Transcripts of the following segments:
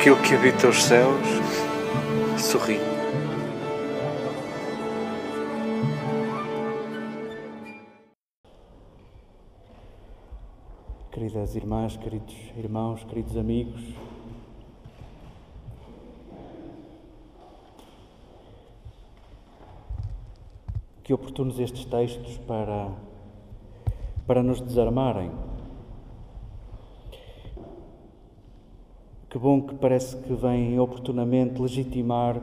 aquilo que habita os céus sorri. Queridas irmãs, queridos irmãos, queridos amigos, que oportunos estes textos para, para nos desarmarem. Que bom que parece que vêm oportunamente legitimar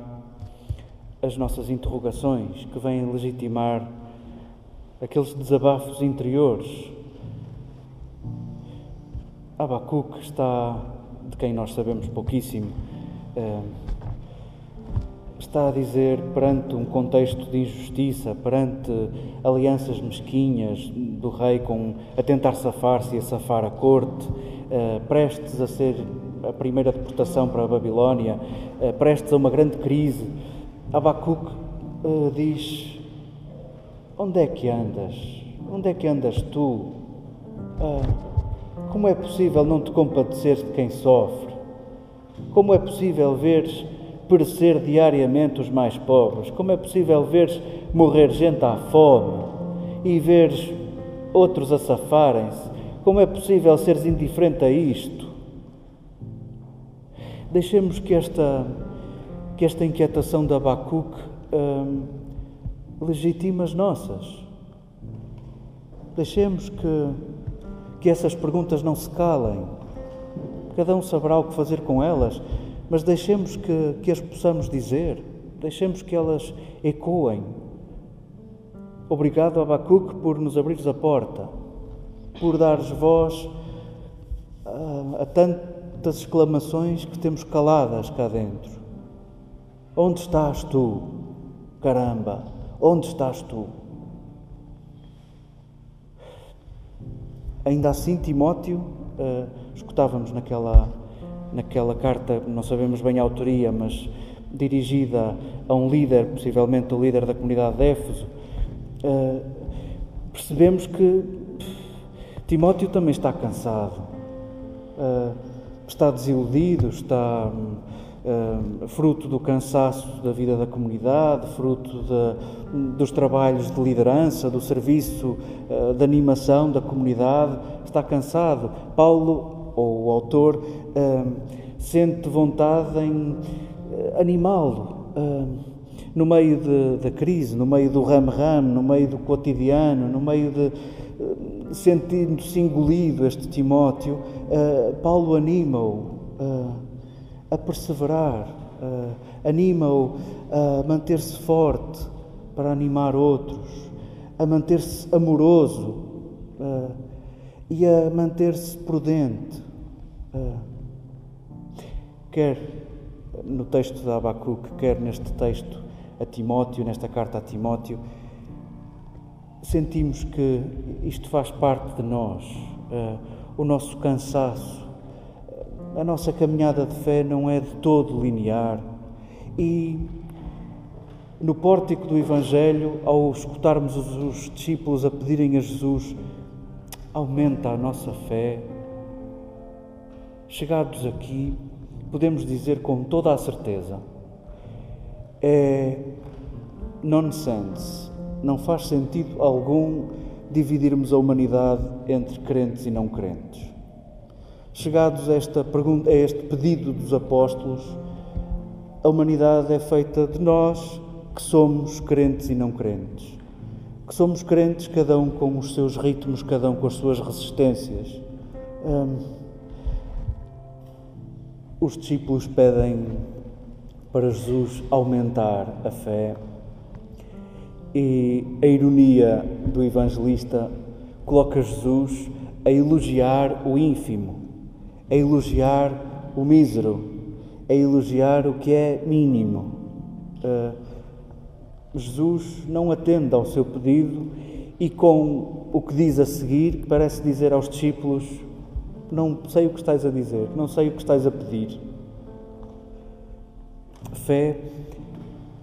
as nossas interrogações, que vêm legitimar aqueles desabafos interiores. Abacuque está, de quem nós sabemos pouquíssimo, eh, está a dizer perante um contexto de injustiça, perante alianças mesquinhas do rei com a tentar safar-se e a safar a corte, uh, prestes a ser a primeira deportação para a Babilónia, uh, prestes a uma grande crise, Abacuque uh, diz: Onde é que andas? Onde é que andas tu? como é possível não te compadecer de quem sofre? Como é possível veres perecer diariamente os mais pobres? Como é possível ver morrer gente à fome e ver outros a safarem-se? Como é possível seres indiferente a isto? Deixemos que esta, que esta inquietação da Abacuque hum, legitime as nossas. Deixemos que, que essas perguntas não se calem. Cada um saberá o que fazer com elas mas deixemos que, que as possamos dizer, deixemos que elas ecoem. Obrigado, Abacuque, por nos abrir a porta, por dares voz a, a tantas exclamações que temos caladas cá dentro. Onde estás tu? Caramba, onde estás tu? Ainda assim, Timóteo, uh, escutávamos naquela naquela carta, não sabemos bem a autoria, mas dirigida a um líder, possivelmente o líder da comunidade de Éfeso, uh, percebemos que Timóteo também está cansado, uh, está desiludido, está uh, fruto do cansaço da vida da comunidade, fruto de, dos trabalhos de liderança, do serviço de animação da comunidade, está cansado. Paulo ou o autor uh, sente vontade em uh, animá-lo uh, no meio da crise, no meio do ram-ram, no meio do cotidiano, no meio de sentindo-se engolido este Timóteo, Paulo anima-o a perseverar, anima-o a manter-se forte para animar outros, a manter-se amoroso e a manter-se prudente quer no texto de Abacuque, quer neste texto a Timóteo, nesta carta a Timóteo, sentimos que isto faz parte de nós, uh, o nosso cansaço, a nossa caminhada de fé não é de todo linear. E no pórtico do Evangelho, ao escutarmos os, os discípulos a pedirem a Jesus, aumenta a nossa fé, Chegados aqui, podemos dizer com toda a certeza: é nonsense, não faz sentido algum dividirmos a humanidade entre crentes e não crentes. Chegados a, esta pergunta, a este pedido dos apóstolos, a humanidade é feita de nós que somos crentes e não crentes. Que somos crentes, cada um com os seus ritmos, cada um com as suas resistências. Hum, os discípulos pedem para Jesus aumentar a fé e a ironia do evangelista coloca Jesus a elogiar o ínfimo, a elogiar o mísero, a elogiar o que é mínimo. Uh, Jesus não atende ao seu pedido e com o que diz a seguir, parece dizer aos discípulos: não sei o que estás a dizer, não sei o que estás a pedir. Fé,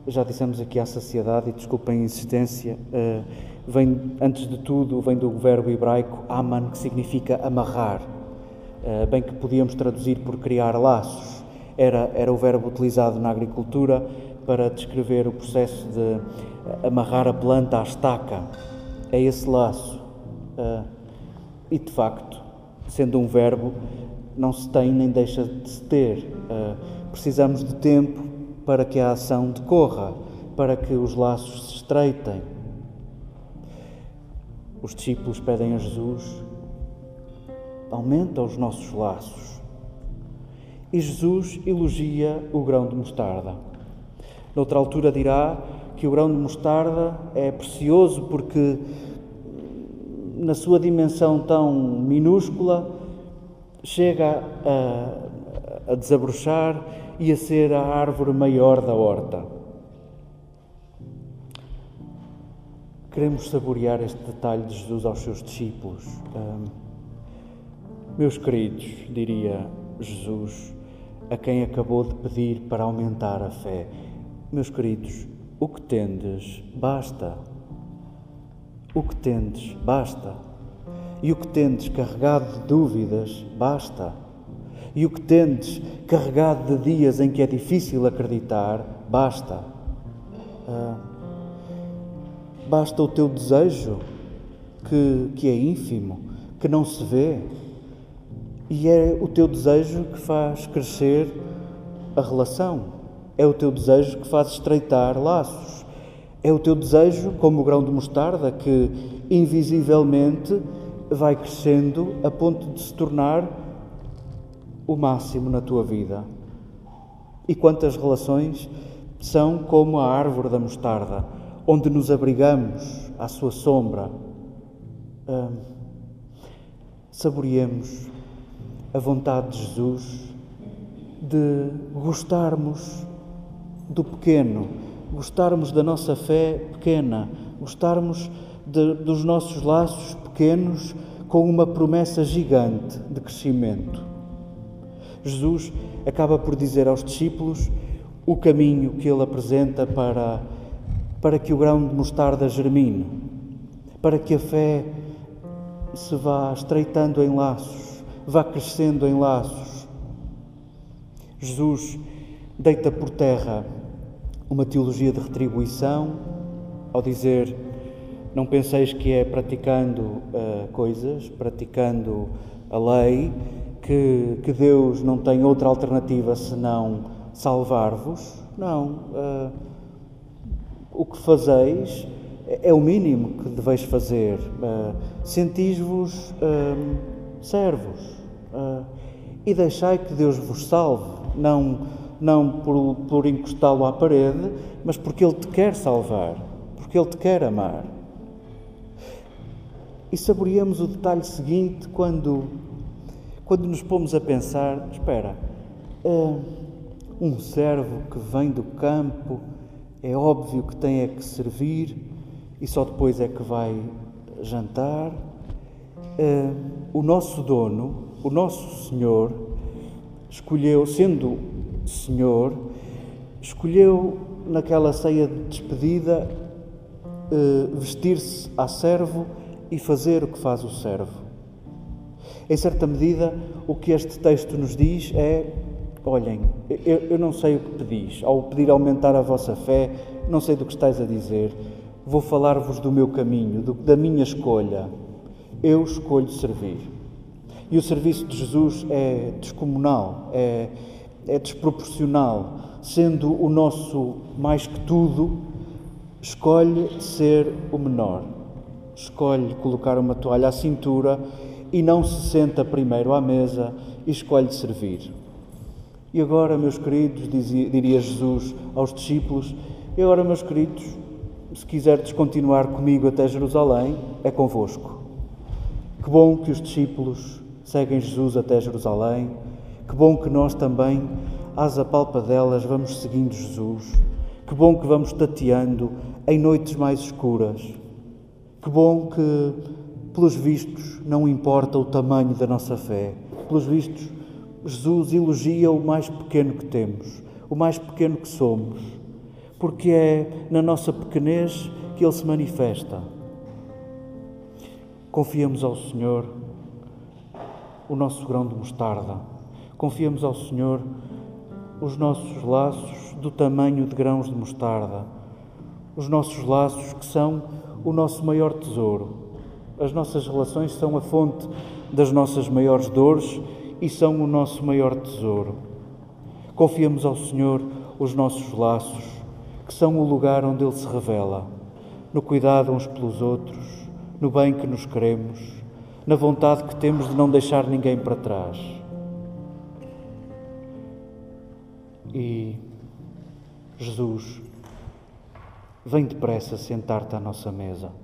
já dissemos aqui à saciedade, e desculpem a insistência, uh, vem, antes de tudo, vem do verbo hebraico aman, que significa amarrar. Uh, bem que podíamos traduzir por criar laços. Era, era o verbo utilizado na agricultura para descrever o processo de amarrar a planta à estaca. É esse laço. E de facto, sendo um verbo, não se tem nem deixa de se ter. Precisamos de tempo para que a ação decorra, para que os laços se estreitem. Os discípulos pedem a Jesus: aumenta os nossos laços. E Jesus elogia o grão de mostarda. Noutra altura dirá que o grão de mostarda é precioso porque, na sua dimensão tão minúscula, chega a, a desabrochar e a ser a árvore maior da horta. Queremos saborear este detalhe de Jesus aos seus discípulos. meus queridos, diria Jesus, a quem acabou de pedir para aumentar a fé. Meus queridos, o que tendes basta. O que tendes basta. E o que tendes carregado de dúvidas basta. E o que tendes carregado de dias em que é difícil acreditar basta. Ah, basta o teu desejo, que, que é ínfimo, que não se vê. E é o teu desejo que faz crescer a relação. É o teu desejo que faz estreitar laços. É o teu desejo, como o grão de mostarda, que invisivelmente vai crescendo a ponto de se tornar o máximo na tua vida. E quantas relações são como a árvore da mostarda, onde nos abrigamos à sua sombra. Saboreemos a vontade de Jesus de gostarmos do pequeno, gostarmos da nossa fé pequena, gostarmos de, dos nossos laços pequenos com uma promessa gigante de crescimento. Jesus acaba por dizer aos discípulos o caminho que ele apresenta para, para que o grão de mostarda germine, para que a fé se vá estreitando em laços, vá crescendo em laços. Jesus deita por terra uma teologia de retribuição ao dizer: Não penseis que é praticando uh, coisas, praticando a lei, que, que, Deus não tem outra alternativa senão salvar-vos. Não. Uh, o que fazeis é o mínimo que deveis fazer. Uh, Sentis-vos uh, servos uh, e deixai que Deus vos salve. Não não por, por encostá-lo à parede, mas porque Ele te quer salvar, porque Ele te quer amar. E saboreamos o detalhe seguinte quando, quando nos pomos a pensar: espera, é um servo que vem do campo, é óbvio que tem é que servir e só depois é que vai jantar. É, o nosso dono, o nosso Senhor, escolheu, sendo Senhor, escolheu naquela ceia de despedida eh, vestir-se a servo e fazer o que faz o servo. Em certa medida, o que este texto nos diz é: olhem, eu, eu não sei o que pedis, ao pedir aumentar a vossa fé, não sei do que estáis a dizer, vou falar-vos do meu caminho, do, da minha escolha. Eu escolho servir. E o serviço de Jesus é descomunal, é, é desproporcional, sendo o nosso mais que tudo, escolhe ser o menor, escolhe colocar uma toalha à cintura e não se senta primeiro à mesa e escolhe servir. E agora, meus queridos, dizia, diria Jesus aos discípulos, e agora, meus queridos, se quiserdes continuar comigo até Jerusalém, é convosco. Que bom que os discípulos seguem Jesus até Jerusalém que bom que nós também, às apalpadelas, vamos seguindo Jesus. Que bom que vamos tateando em noites mais escuras. Que bom que, pelos vistos, não importa o tamanho da nossa fé. Pelos vistos, Jesus elogia o mais pequeno que temos, o mais pequeno que somos, porque é na nossa pequenez que Ele se manifesta. Confiamos ao Senhor o nosso grão de mostarda Confiamos ao Senhor os nossos laços do tamanho de grãos de mostarda, os nossos laços que são o nosso maior tesouro. As nossas relações são a fonte das nossas maiores dores e são o nosso maior tesouro. Confiamos ao Senhor os nossos laços, que são o lugar onde Ele se revela, no cuidado uns pelos outros, no bem que nos queremos, na vontade que temos de não deixar ninguém para trás. E Jesus, vem depressa sentar-te à nossa mesa.